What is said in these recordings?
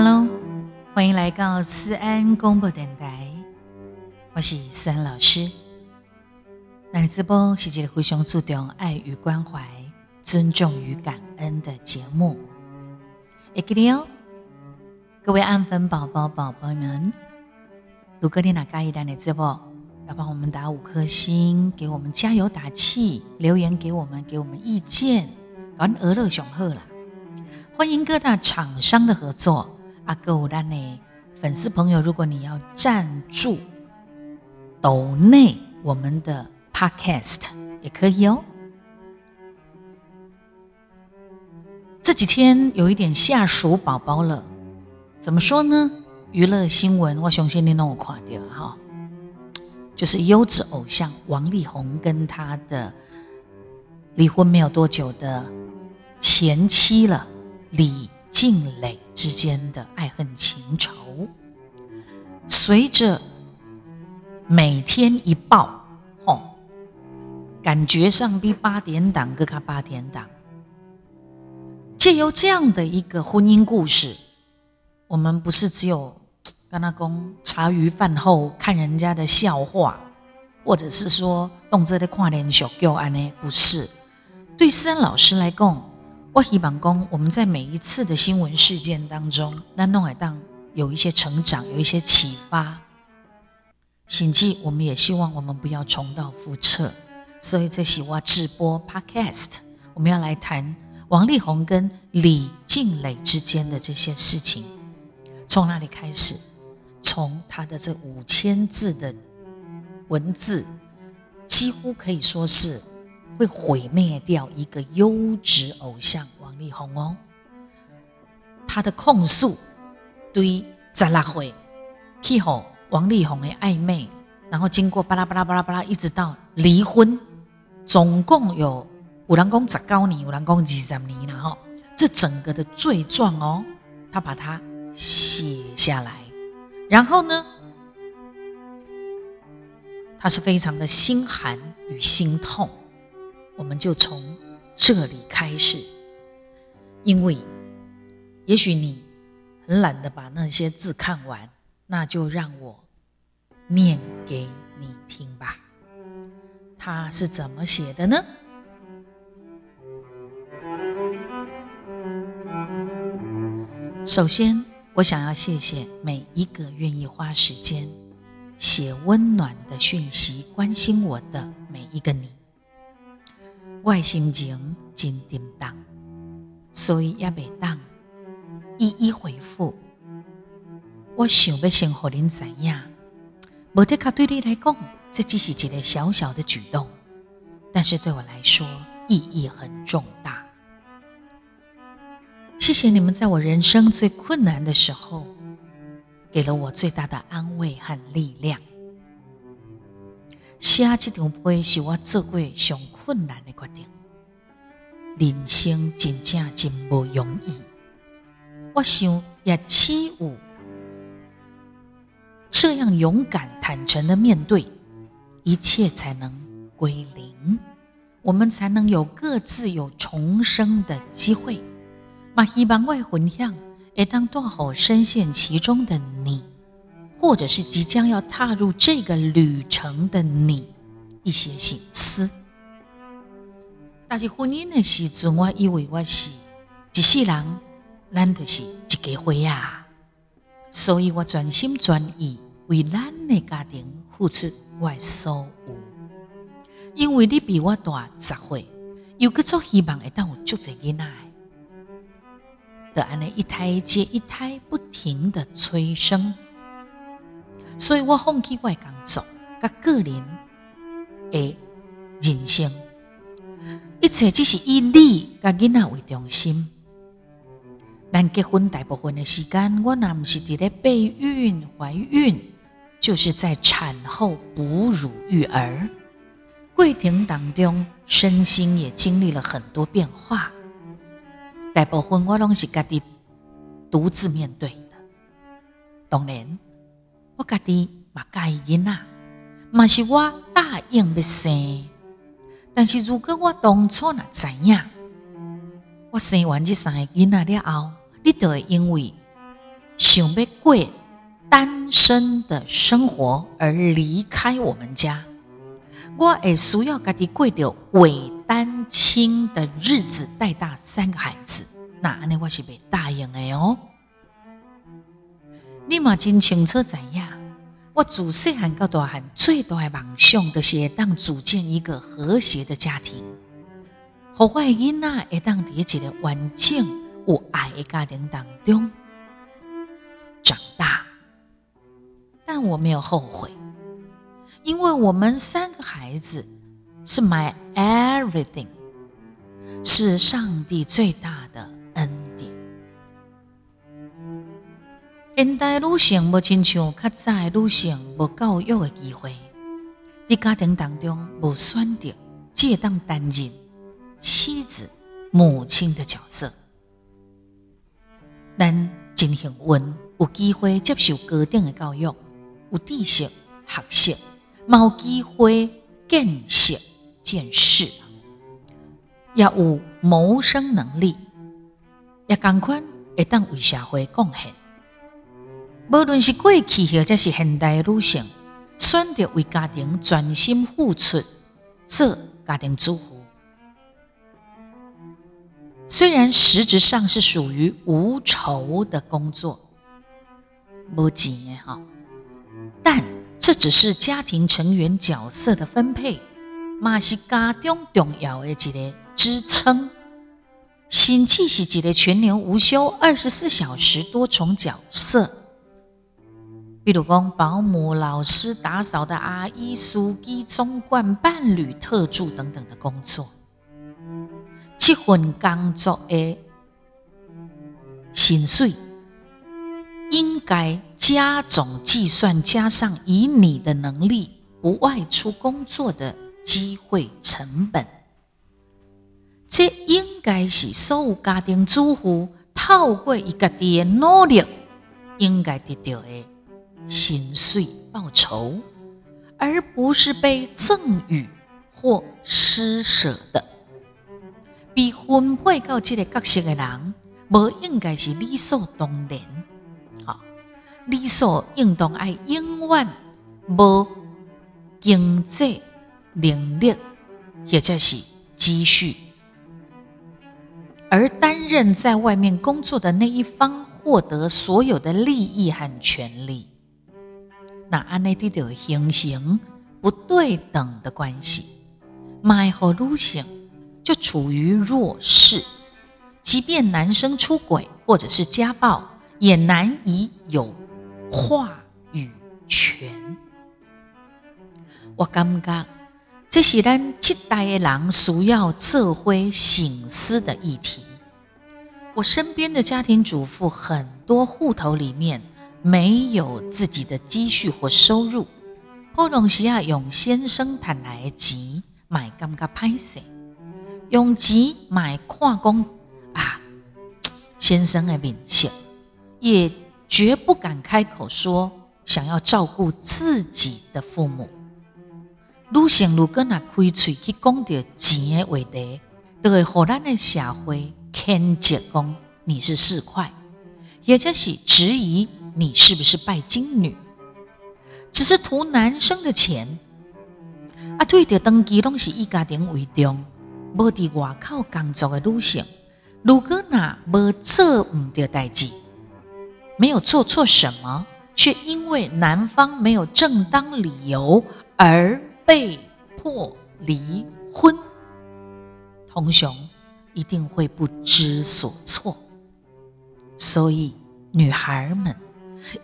Hello，欢迎来到思安公播电台，我是思安老师。那直播是一个非常注重爱与关怀、尊重与感恩的节目。哎，给你哦，各位安粉宝宝、宝宝们，如果你哪介意单的直播，要帮我们打五颗星，给我们加油打气，留言给我们，给我们意见，搞俄乐雄鹤啦！欢迎各大厂商的合作。阿哥五单呢，粉丝朋友，如果你要赞助抖内我们的 Podcast 也可以哦。这几天有一点下属宝宝了，怎么说呢？娱乐新闻我相信你弄我垮掉哈，就是优质偶像王力宏跟他的离婚没有多久的前妻了李。静蕾之间的爱恨情仇，随着每天一报，吼，感觉上比八点档更卡八点档。借由这样的一个婚姻故事，我们不是只有跟他公茶余饭后看人家的笑话，或者是说用这个跨年小旧案呢？不是，对思安老师来讲。我希望讲，我们在每一次的新闻事件当中，那弄海当有一些成长，有一些启发。甚至我们也希望我们不要重蹈覆辙。所以，在喜欢直播 Podcast，我们要来谈王力宏跟李静蕾之间的这些事情。从哪里开始？从他的这五千字的文字，几乎可以说是。会毁灭掉一个优质偶像王力宏哦。他的控诉对十六岁去和王力宏的暧昧，然后经过巴拉巴拉巴拉巴拉，一直到离婚，总共有五郎公十高年，五郎公二十年，然后这整个的罪状哦，他把它写下来，然后呢，他是非常的心寒与心痛。我们就从这里开始，因为也许你很懒得把那些字看完，那就让我念给你听吧。他是怎么写的呢？首先，我想要谢谢每一个愿意花时间写温暖的讯息、关心我的每一个你。我心情真沉重，所以也未当一一回复。我想要先和您知影，无得卡对你来讲，这只是一个小小的举动，但是对我来说意义很重大。谢谢你们在我人生最困难的时候，给了我最大的安慰和力量。写这张碑是我做过上困难的决定，人生真正真不容易。我想也只有这样勇敢坦诚的面对，一切才能归零，我们才能有各自有重生的机会。嘛，希望我分享，也当多好深陷其中的你。或者是即将要踏入这个旅程的你，一些心思。但是婚姻的时阵，我以为我是一世人，咱就是一家伙呀，所以我全心全意为咱的家庭付出我的所有。因为你比我大十岁，有个做希望会当我足在囡仔，的安尼一胎接一胎不停的催生。所以我放弃我的工作，甲个人的人生，一切只是以你甲囡仔为中心。咱结婚大部分的时间，我那不是伫咧备孕、怀孕，就是在产后哺乳育儿。过程当中，身心也经历了很多变化。大部分我拢是家己独自面对的，当然。我家己嘛介意囡仔，嘛是我答应要生。但是如果我当初若知影，我生完这三个囡仔了后，你就会因为想要过单身的生活而离开我们家，我也需要家己过着伪单亲的日子，带大三个孩子，那安尼我是被答应的哦。你嘛真清楚知影，我自细汉到大汉最大的梦想，就是会当组建一个和谐的家庭，好我的囡仔会当伫一个完整有爱的家庭当中长大。但我没有后悔，因为我们三个孩子是 my everything，是上帝最大现代女性无亲像较早女性无教育的机会，伫家庭当中无选择，只当担任妻子、母亲的角色。咱真幸运，有机会接受高等的教育，有知识学习，有机会见识见识，也有谋生能力，也赶快会当为社会贡献。无论是过去或者是现代女性，选择为家庭专心付出，做家庭主妇。虽然实质上是属于无酬的工作，无钱哈，但这只是家庭成员角色的分配，嘛是家中重要的一个支撑。甚至是一个全年无休、二十四小时多重角色。比如，保姆、老师、打扫的阿姨、司机、总管、伴侣、特助等等的工作，这份工作的薪水应该加总计算，加上以你的能力不外出工作的机会成本，这应该是所有家庭主妇透过一个的努力应该得到的。心碎报仇，而不是被赠予或施舍的。被分配到这个角色的人，无应该是理所当然。好，理所应当爱永远无经济能力或者是积蓄，而担任在外面工作的那一方，获得所有的利益和权利。那安内地的形成不对等的关系，买和女性就处于弱势，即便男生出轨或者是家暴，也难以有话语权。我感觉这是咱这代的人需要社会醒思的议题。我身边的家庭主妇很多，户头里面。没有自己的积蓄或收入，普通时啊用先生谈来的钱买感觉歹势，用钱买看工啊，先生的面色，也绝不敢开口说想要照顾自己的父母。女性如果拿开嘴去讲到钱的话题，都会和咱的社会牵结讲你是市侩，也就是质疑。你是不是拜金女？只是图男生的钱啊？对的，登记拢是以家庭为重，无伫外口工作的女性，如果那无做唔到代志，没有做错什么，却因为男方没有正当理由而被迫离婚，同雄一定会不知所措。所以，女孩们。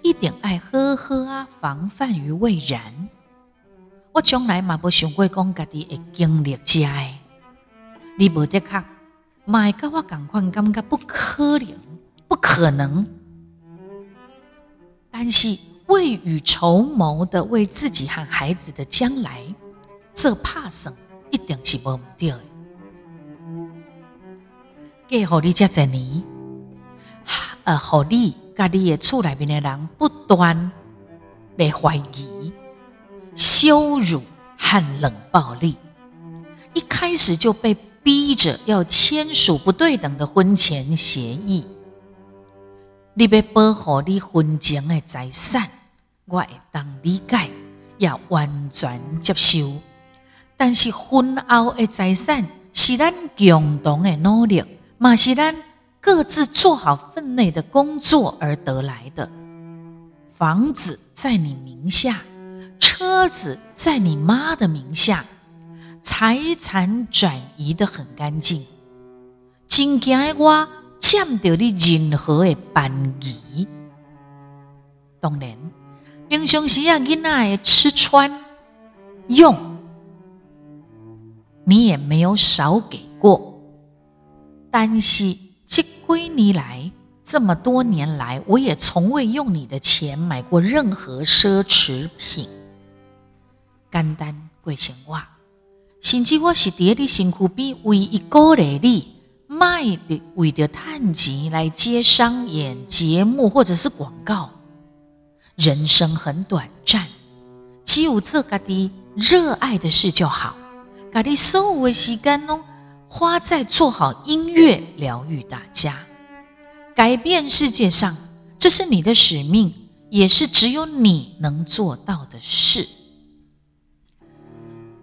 一定爱好好啊，防范于未然。我从来嘛无想过讲家己会经历这诶，你无得确，买甲我感款感觉不可能，不可能。但是未雨绸缪的为自己和孩子的将来，这怕什一定是无唔对的。给好你这几年，呃，好你。家里的厝内面的人不断来怀疑、羞辱和冷暴力，一开始就被逼着要签署不对等的婚前协议，你要保护你婚前的财产，我会当理解，也完全接受。但是婚后的财产是咱共同的努力，嘛是咱各自做好分内的工作而得来的。房子在你名下，车子在你妈的名下，财产转移的很干净。真惊我欠到你任何的便宜。当然，平常时啊，囡仔的吃穿用，你也没有少给过。但是这归年来，这么多年来，我也从未用你的钱买过任何奢侈品。简单过生活，甚至我是伫你身躯边唯一鼓励你。卖的为的探钱来接商演节目或者是广告，人生很短暂，只有做家己热爱的事就好。家己所有的时间哦，花在做好音乐疗愈大家，改变世界上，这是你的使命，也是只有你能做到的事。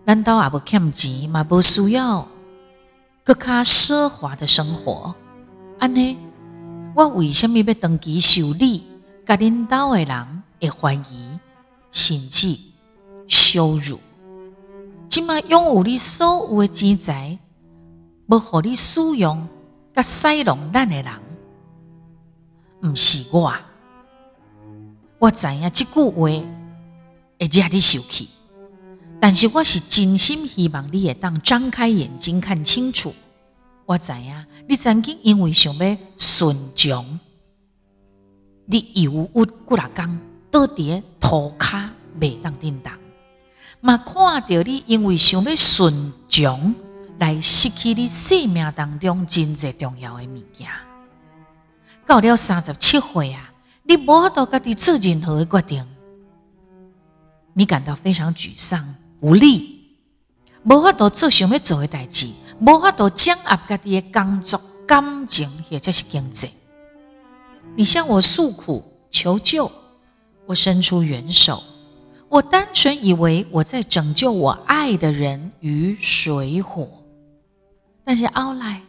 难道也不欠钱嘛？不需要。更加奢华的生活，安尼，我为什么要登记受理？甲领导的人会怀疑，甚至羞辱。即马拥有你所有的钱财，要互你使用，甲使弄咱的人，毋是我。我知影即句话会惹你生气。但是我是真心希望你会当张开眼睛看清楚。我知影你曾经因为想要顺从，你有误过来讲倒伫涂骹未当叮当，嘛看到你因为想要顺从来失去你生命当中真正重要的物件。到了三十七岁啊，你无法度家己做任何的决定，你感到非常沮丧。无力，无法度做想要做的代志，无法度掌握家己的工作、感情或者是经济。你向我诉苦求救，我伸出援手。我单纯以为我在拯救我爱的人于水火，但是后来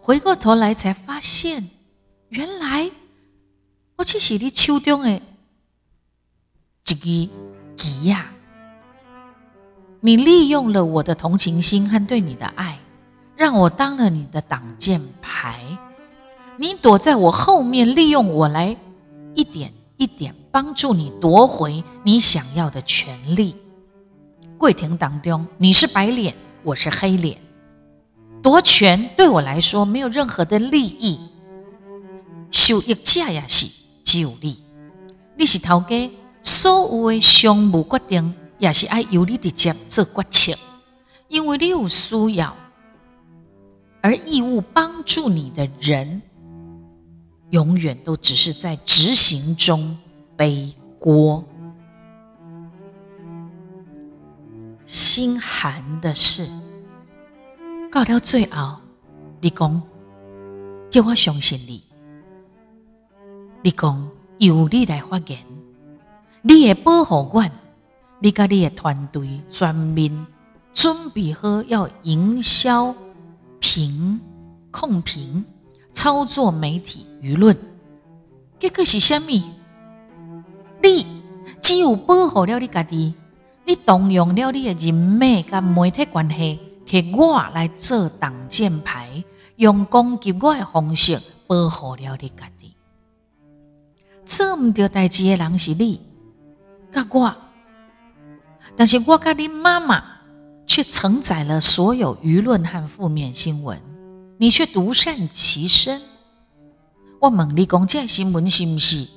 回过头来才发现，原来我只是你手中的一个棋呀。你利用了我的同情心和对你的爱，让我当了你的挡箭牌。你躲在我后面，利用我来一点一点帮助你夺回你想要的权利。跪亭当中，你是白脸，我是黑脸，夺权对我来说没有任何的利益。受益价也是只有利。你是头家，所有的商务决定。也是爱由你直接做决策，因为你有需要，而义务帮助你的人，永远都只是在执行中背锅。心寒的是，到了最后，你讲叫我相信你，你讲由你来发言，你也保护我。你甲你的团队全面准备好要营销、评、控评、操作媒体舆论，结果是虾米？你只有保护了你家己，你动用了你的人脉甲媒体关系，是我来做挡箭牌，用攻击我的方式保护了你家己。做唔到代志的人是你，甲我。但是我甲你妈妈却承载了所有舆论和负面新闻，你却独善其身。我问你讲这新闻是不是？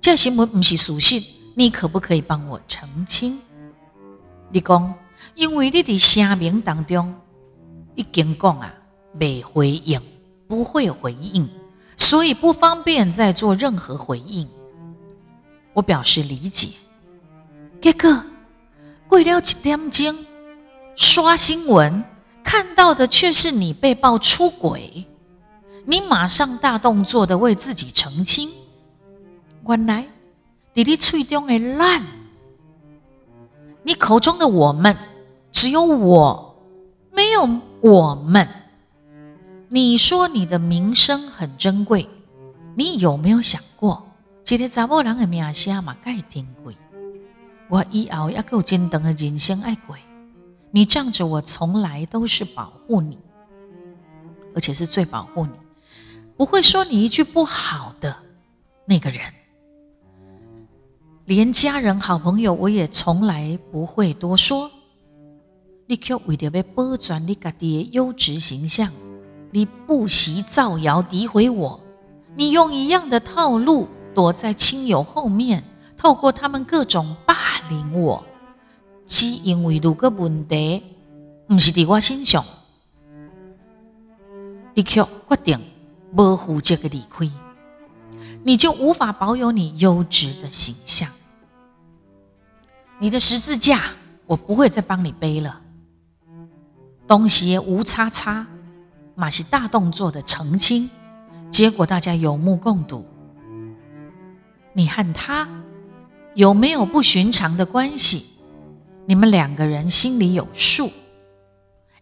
这新闻不是属实，你可不可以帮我澄清？你讲，因为你的声明当中已经讲啊，没回应，不会回应，所以不方便再做任何回应。我表示理解。结果。过了一点钟，刷新闻看到的却是你被曝出轨，你马上大动作的为自己澄清，原来在你嘴中的烂，你口中的我们，只有我，没有我们。你说你的名声很珍贵，你有没有想过，一个查某人的名声嘛，该珍贵。我以后要够坚强的人生爱过，你仗着我从来都是保护你，而且是最保护你，不会说你一句不好的那个人，连家人、好朋友我也从来不会多说。你却为了要保全你家己的优质形象。你不惜造谣诋毁我，你用一样的套路躲在亲友后面，透过他们各种霸凌我，只因为有个问题，不是在我身上，你却决定不负责的离开，你就无法保有你优质的形象。你的十字架，我不会再帮你背了，东西无叉叉。马是大动作的澄清，结果大家有目共睹。你和他有没有不寻常的关系？你们两个人心里有数。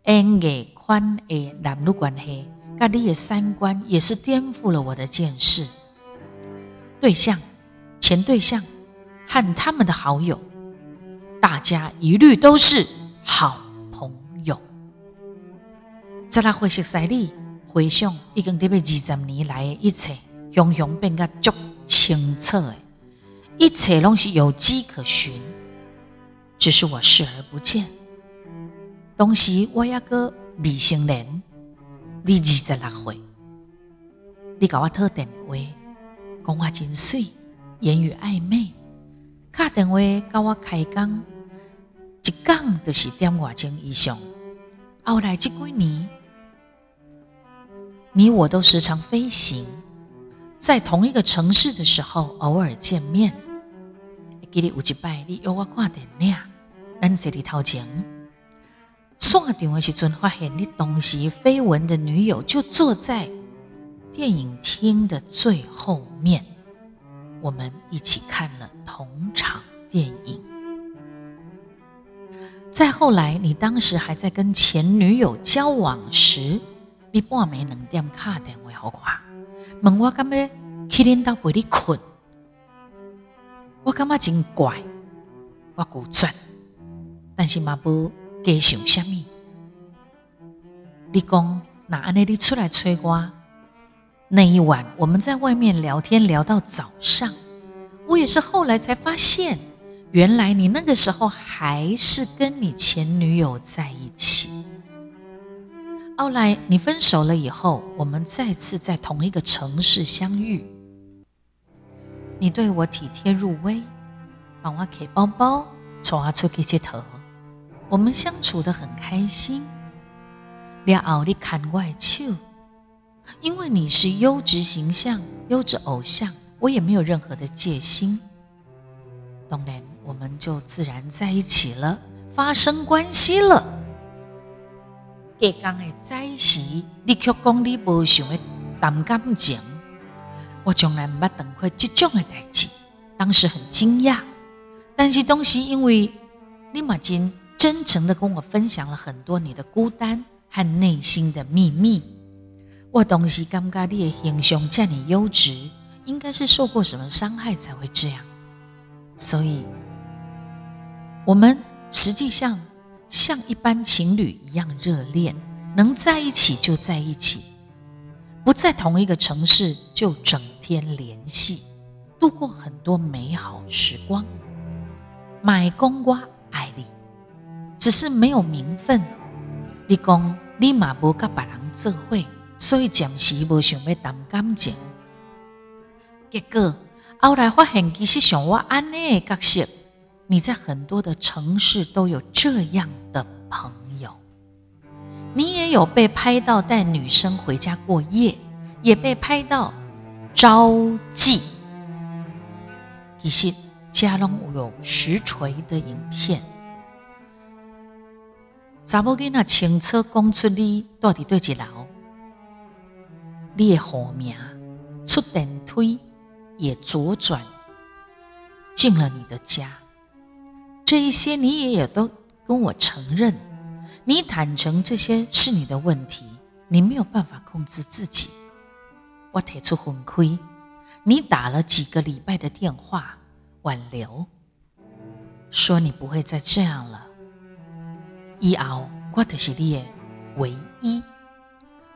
恩给宽诶，男女关系，咖喱的三观也是颠覆了我的见识。对象、前对象和他们的好友，大家一律都是好。在那回忆西里回想，已经特别二十年来的一切，雄雄变个足清澈的，一切拢是有迹可循，只是我视而不见。当时我一个未成年，你二十六岁，你给我打电话，讲话真水，言语暧昧，打电话跟我开讲，一讲就是点外钟以上。后来这几年。你我都时常飞行，在同一个城市的时候，偶尔见面。记得有一摆，你约我看电影，咱在里头前，刷电话时阵，发现你当时绯闻的女友就坐在电影厅的最后面，我们一起看了同场电影。再后来，你当时还在跟前女友交往时。你半暝两点打电话给我，问我干要去恁兜陪你困，我感觉真怪，我拒绝，但是嘛无加想什么。你讲那安尼你出来催我，那一晚我们在外面聊天聊到早上，我也是后来才发现，原来你那个时候还是跟你前女友在一起。后来你分手了以后，我们再次在同一个城市相遇。你对我体贴入微，帮我给包包，带我出去街头，我们相处的很开心。了后你看外手，因为你是优质形象、优质偶像，我也没有任何的戒心。当然，我们就自然在一起了，发生关系了。隔刚的在时，你却讲你无想要谈感情，我从来没等过这种的代志。当时很惊讶，但是当时因为你马金真诚的跟我分享了很多你的孤单和内心的秘密，我当时感觉你的形象这么优质，应该是受过什么伤害才会这样。所以，我们实际上。像一般情侣一样热恋，能在一起就在一起，不在同一个城市就整天联系，度过很多美好时光。买公瓜爱你，只是没有名分。你讲你嘛无甲别人做伙，所以暂时无想要谈感情。结果后来发现，其实像我安尼的角色。你在很多的城市都有这样的朋友，你也有被拍到带女生回家过夜，也被拍到招妓。其实家中有实锤的影片，查某囡仔清楚讲出你到底对几楼，你的户名出电梯也左转进了你的家，这一些你也也都跟我承认，你坦诚这些是你的问题，你没有办法控制自己。我提出很亏，你打了几个礼拜的电话挽留，说你不会再这样了。以后我就是你的唯一，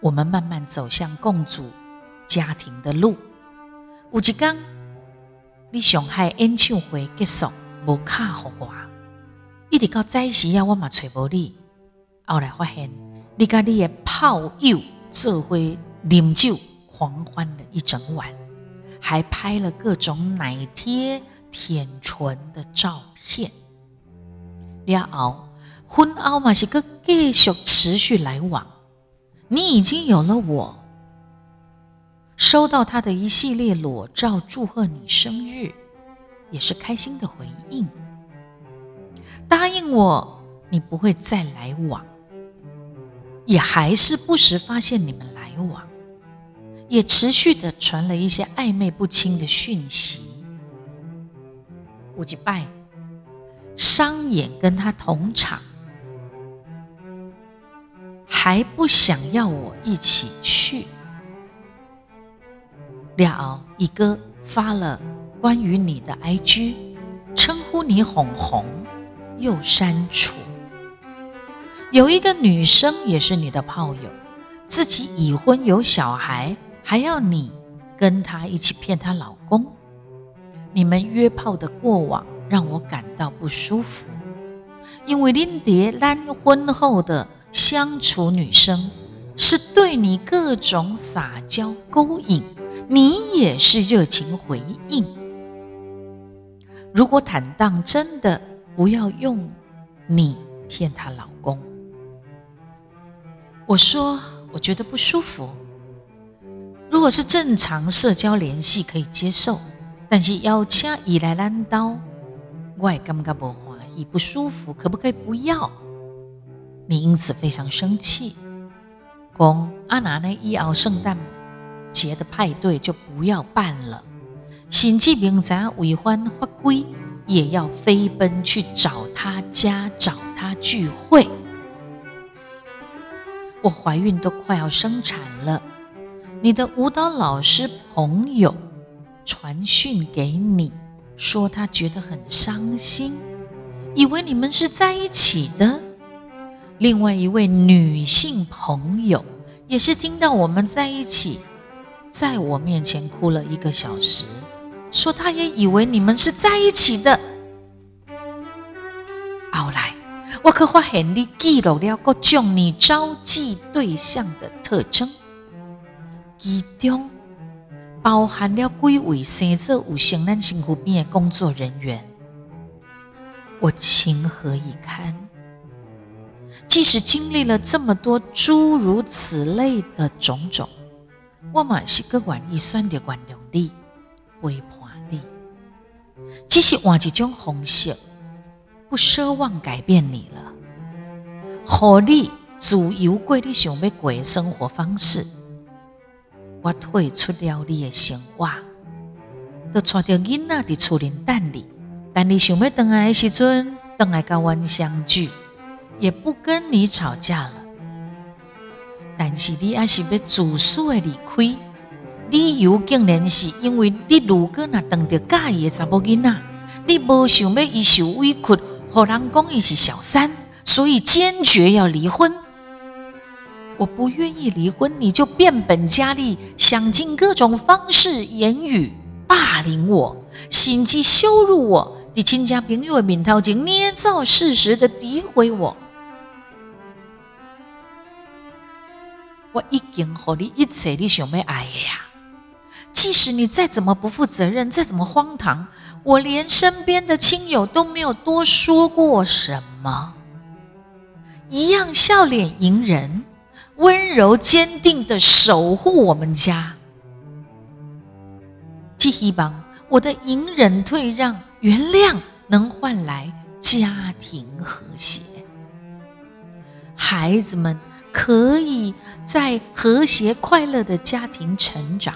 我们慢慢走向共组家庭的路。有一天，你上海演唱会结束，无卡互我，一直到在时啊，我嘛找无你。后来发现，你甲你的炮友做伙饮酒。狂欢了一整晚，还拍了各种奶贴、舔唇的照片。了后，婚后嘛是个继续持续来往。你已经有了我，收到他的一系列裸照，祝贺你生日，也是开心的回应。答应我，你不会再来往，也还是不时发现你们来往。也持续的传了一些暧昧不清的讯息。五吉拜，商演跟他同场，还不想要我一起去。了，一哥发了关于你的 IG，称呼你红红，又删除。有一个女生也是你的炮友，自己已婚有小孩。还要你跟她一起骗她老公，你们约炮的过往让我感到不舒服，因为林蝶兰婚后的相处，女生是对你各种撒娇勾引，你也是热情回应。如果坦荡，真的不要用你骗她老公。我说，我觉得不舒服。如果是正常社交联系可以接受，但是邀请以来拦刀，我也感觉不欢喜，不舒服，可不可以不要？你因此非常生气，公阿拿呢一熬圣诞节的派对就不要办了，甚至明咱违反法规，也要飞奔去找他家找他聚会。我怀孕都快要生产了。你的舞蹈老师朋友传讯给你，说他觉得很伤心，以为你们是在一起的。另外一位女性朋友也是听到我们在一起，在我面前哭了一个小时，说他也以为你们是在一起的。后来我可发现你记录了各种你招妓对象的特征。其中包含了几位生者有性咱辛苦病的工作人员，我情何以堪？即使经历了这么多诸如此类的种种，我嘛是个愿意选择原谅你、背叛你，只是换一种方式，不奢望改变你了，和你自由过你想要过的生活方式。我退出了你的生活，都带着囡仔伫厝里等你。但你想要回来的时阵，回来跟阮相聚，也不跟你吵架了。但是你还是要自私的离开，理由竟然是因为你如果若等着介意的查某囡仔，你无想要伊受委屈，互人讲伊是小三，所以坚决要离婚。我不愿意离婚，你就变本加厉，想尽各种方式、言语霸凌我，心机羞辱我，伫亲家朋友的面头前捏造事实的诋毁我。我已经和你一切你想要爱的呀，即使你再怎么不负责任，再怎么荒唐，我连身边的亲友都没有多说过什么，一样笑脸迎人。温柔坚定的守护我们家，既希望我的隐忍退让、原谅能换来家庭和谐，孩子们可以在和谐快乐的家庭成长。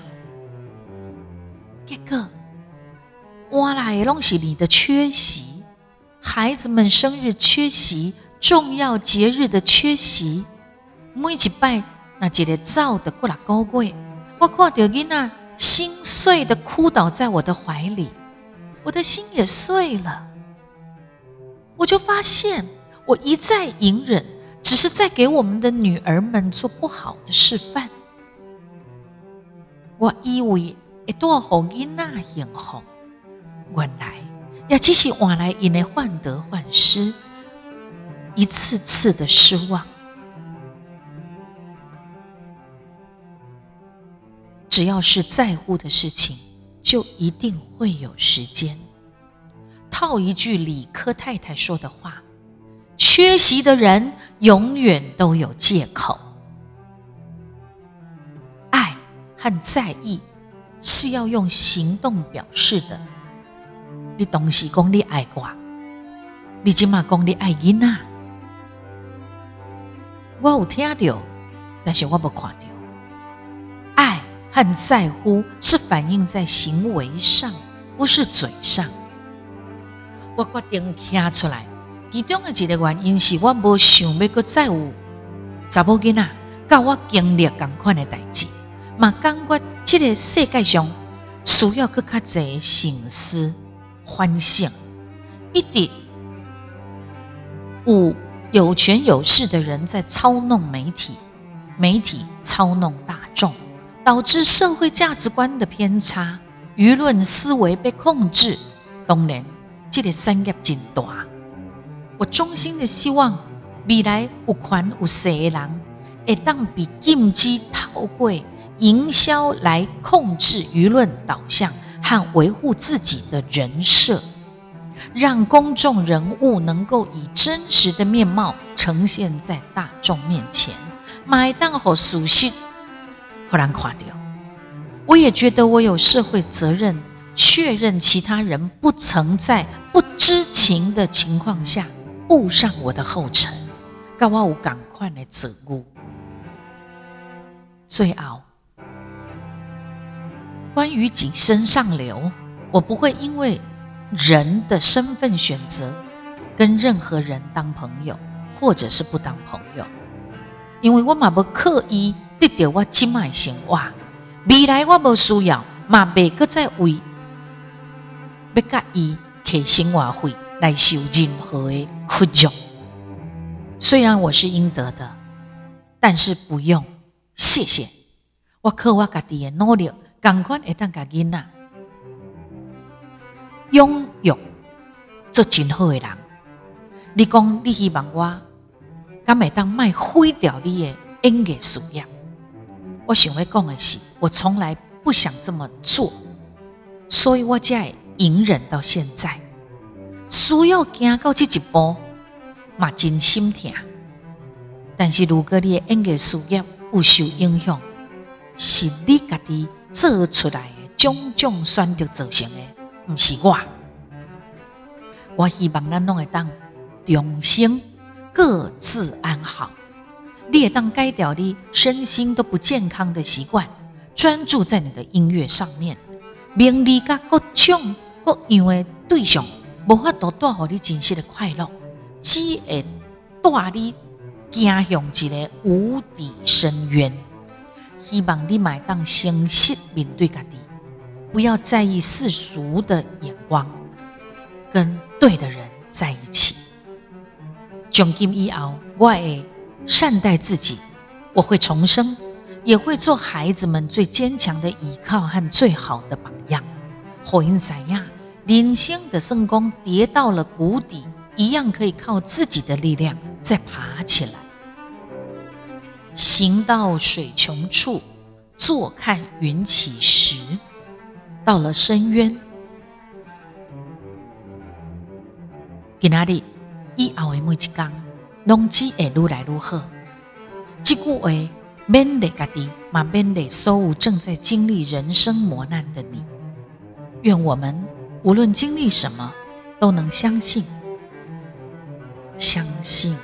这个哇啦，也拢是你的缺席，孩子们生日缺席，重要节日的缺席，每一拜那一个早的过来高贵，我看到囡仔心碎的哭倒在我的怀里，我的心也碎了。我就发现，我一再隐忍，只是在给我们的女儿们做不好的示范。我以为一段好囡仔幸福，原来也只是换来因的患得患失，一次次的失望。只要是在乎的事情，就一定会有时间。套一句李科太太说的话：“缺席的人永远都有借口。爱和在意是要用行动表示的。你当时讲你爱我，你起码讲你爱囡仔，我有听到，但是我没看到。爱和在乎是反映在行为上，不是嘴上。”我决定听出来，其中的一个原因是我无想要搁再有查某囡仔教我经历同款的代志，嘛感觉这个世界上需要搁较侪心思反省，一直有有权有势的人在操弄媒体，媒体操弄大众，导致社会价值观的偏差，舆论思维被控制，当然。这个产业真大，我衷心的希望未来有权有势的人，会当比禁止透过营销来控制舆论导向和维护自己的人设，让公众人物能够以真实的面貌呈现在大众面前，买单和熟悉，忽然垮掉。我也觉得我有社会责任。确认其他人不曾在不知情的情况下步上我的后尘，告我我赶快来责顾。最后，关于谨身上流，我不会因为人的身份选择跟任何人当朋友，或者是不当朋友，因为我嘛不刻意得到我今脉生活，未来我不需要嘛，别个在为。不介意给生活费来受任何的苦辱，虽然我是应得的，但是不用谢谢。我靠我家己的努力，同款会当甲囡仔拥有做真好诶人。你讲你希望我，敢会当卖毁掉你诶演艺事业？我想要讲诶是，我从来不想这么做，所以我才会。隐忍到现在，需要行到这一步，嘛真心疼。但是如果你的演艺事业不受影响，是你家己做出来的种种选择造成的，不是我。我希望咱拢会当重生，各自安好。你也当改掉你身心都不健康的习惯，专注在你的音乐上面，名利甲各种。各样的对象无法度带予你真实的快乐，只会带你走向一个无底深渊。希望你买当诚实面对家己，不要在意世俗的眼光，跟对的人在一起。从今以后，我会善待自己，我会重生，也会做孩子们最坚强的依靠和最好的榜样。火影怎样？人生的圣功跌到了谷底，一样可以靠自己的力量再爬起来。行到水穷处，坐看云起时。到了深渊，今仔日以后的每一天，拢只会愈来愈好。这句话勉励家己，嘛勉励所有正在经历人生磨难的你。愿我们。无论经历什么，都能相信。相信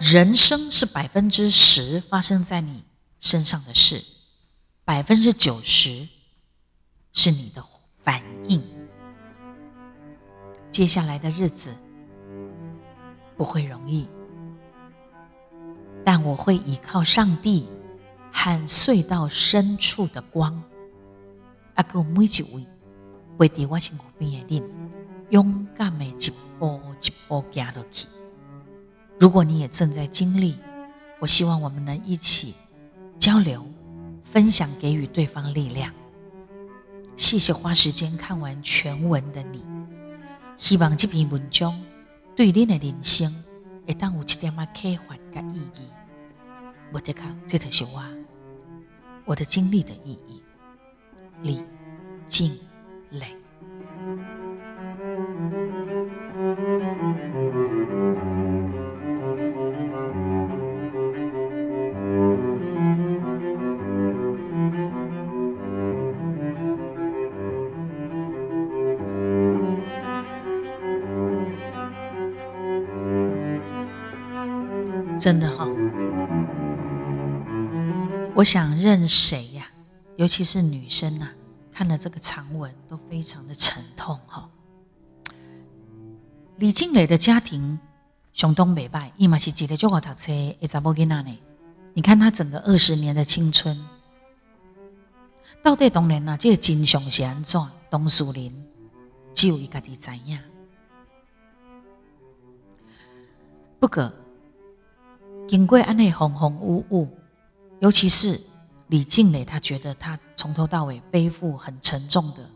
人生是百分之十发生在你身上的事，百分之九十是你的反应。接下来的日子不会容易，但我会依靠上帝和隧道深处的光，阿哥每一位会伫我身边的人，勇敢的一步一步走落去。如果你也正在经历，我希望我们能一起交流、分享，给予对方力量。谢谢花时间看完全文的你，希望这篇文章对你的人生会当有一点么开发跟意义。我的看，这就是我我的经历的意义。李静真的哈，我想认谁呀？尤其是女生呐，看了这个长文都非常的沉痛哈。李静蕾的家庭相当美败，伊嘛是一个中学读册一查某囡仔呢。你看她整个二十年的青春，到底当年呐，这个真相是安怎？董树林只有伊家己知影。不过。经过安内红红雾雾，尤其是李静蕾，她觉得她从头到尾背负很沉重的、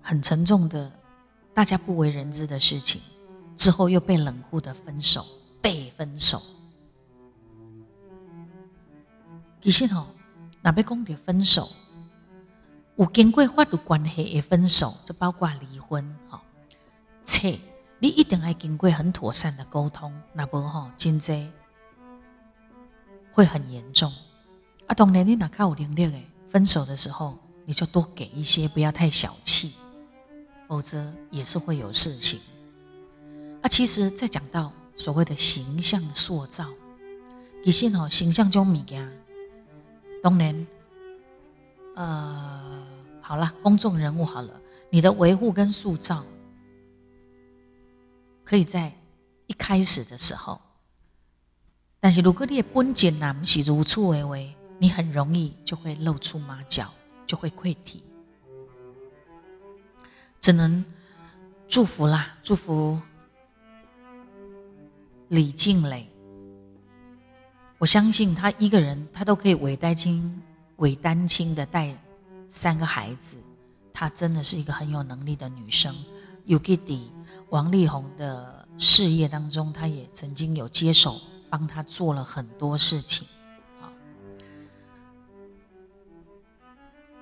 很沉重的大家不为人知的事情，之后又被冷酷的分手，被分手。其实吼，那被讲到分手，有经过法律关系的分手，就包括离婚，哈，切。你一定要经过很妥善的沟通，那不吼，真济会很严重。啊，当然你哪靠有能力诶，分手的时候你就多给一些，不要太小气，否则也是会有事情。啊，其实再讲到所谓的形象塑造，其实吼形象中物件，当然，呃，好了，公众人物好了，你的维护跟塑造。可以在一开始的时候，但是如果你的本简呐不是如此为为，你很容易就会露出马脚，就会溃体。只能祝福啦，祝福李静蕾。我相信她一个人，她都可以伪单亲、伪单亲的带三个孩子，她真的是一个很有能力的女生。有给底。王力宏的事业当中，他也曾经有接手帮他做了很多事情，啊。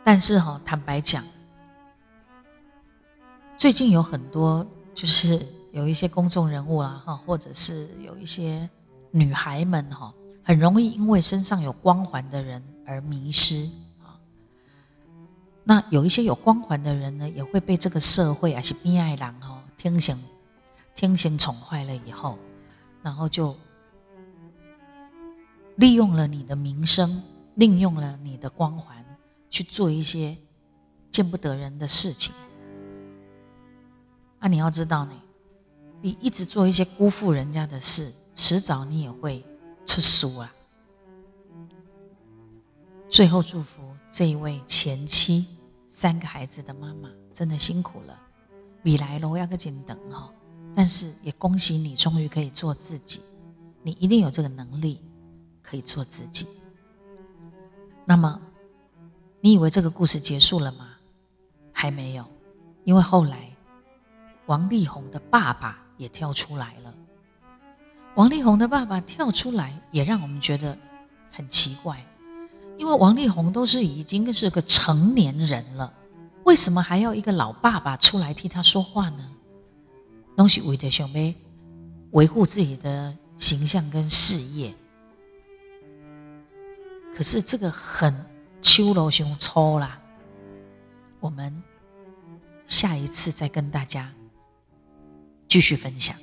但是哈，坦白讲，最近有很多就是有一些公众人物啊，哈，或者是有一些女孩们哈，很容易因为身上有光环的人而迷失。那有一些有光环的人呢，也会被这个社会啊是偏爱狼哦。天性，天性宠坏了以后，然后就利用了你的名声，利用了你的光环，去做一些见不得人的事情。啊，你要知道呢，你一直做一些辜负人家的事，迟早你也会吃书啊。最后祝福这一位前妻三个孩子的妈妈，真的辛苦了。比来了，我要个紧等哈，但是也恭喜你，终于可以做自己。你一定有这个能力，可以做自己。那么，你以为这个故事结束了吗？还没有，因为后来王力宏的爸爸也跳出来了。王力宏的爸爸跳出来，也让我们觉得很奇怪，因为王力宏都是已经是个成年人了。为什么还要一个老爸爸出来替他说话呢？东西为的想要维护自己的形象跟事业，可是这个很秋楼熊抽啦。我们下一次再跟大家继续分享。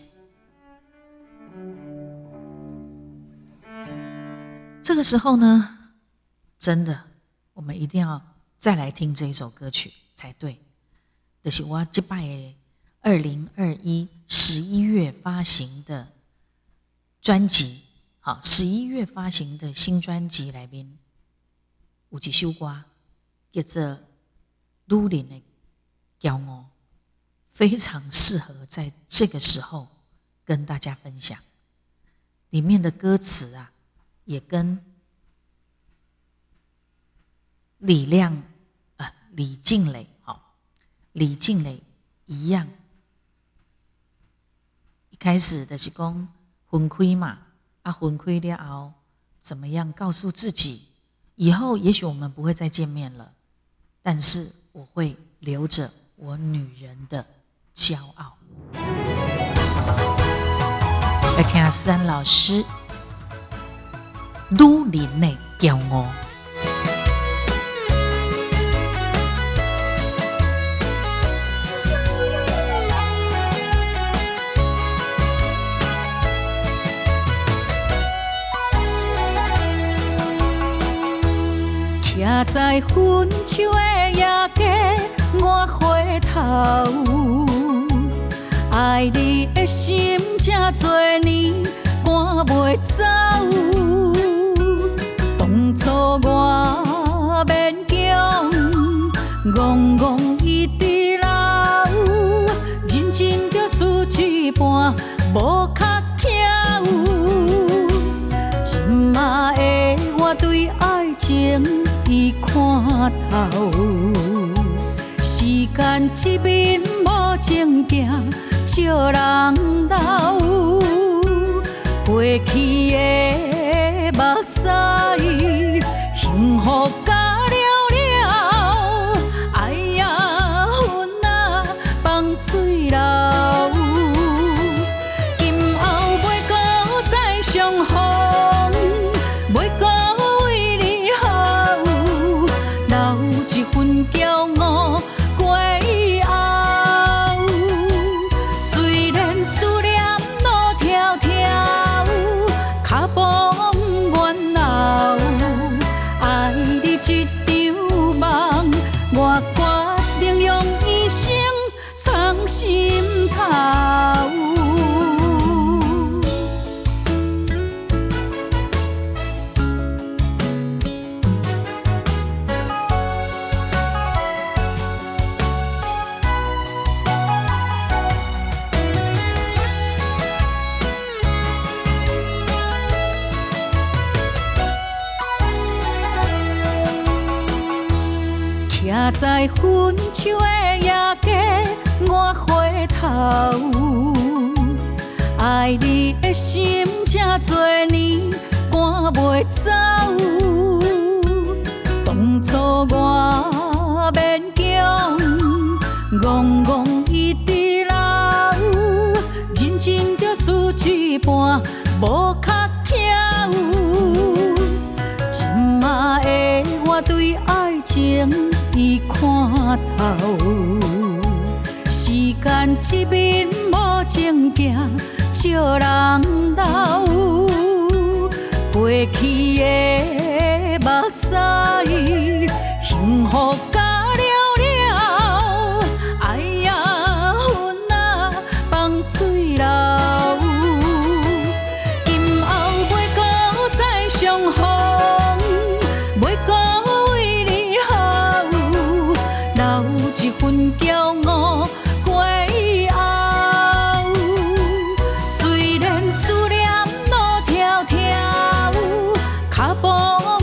这个时候呢，真的，我们一定要再来听这一首歌曲。才对，就是我这摆的二零二一十一月发行的专辑，好，十一月发行的新专辑来宾有一首歌叫做《女人的骄傲》，非常适合在这个时候跟大家分享。里面的歌词啊，也跟李亮啊、李静蕾，好，李静蕾一样。一开始的是讲分开嘛，啊，分开了后怎么样？告诉自己，以后也许我们不会再见面了，但是我会留着我女人的骄傲。来听下思安老师女人的骄傲。徛在分手的夜街，我回头，爱你的心这多年赶袂走。当初我勉强，戆戆一直留，认真着输一半，无较巧。今嘛的我对爱情。看透，时间一面无情行，笑人老。过去的目屎，幸福在分手的夜街，我回头，爱你的心这多年赶袂走。当初我勉强，戆戆一直留，认真着输一半，无头，时间一面无情行，笑人老。过去的哦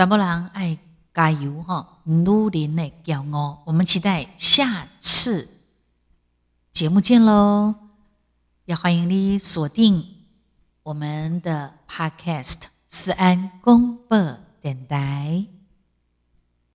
查某人爱加油哈，努力的骄傲。我们期待下次节目见喽！也欢迎你锁定我们的 Podcast 思安公播电台。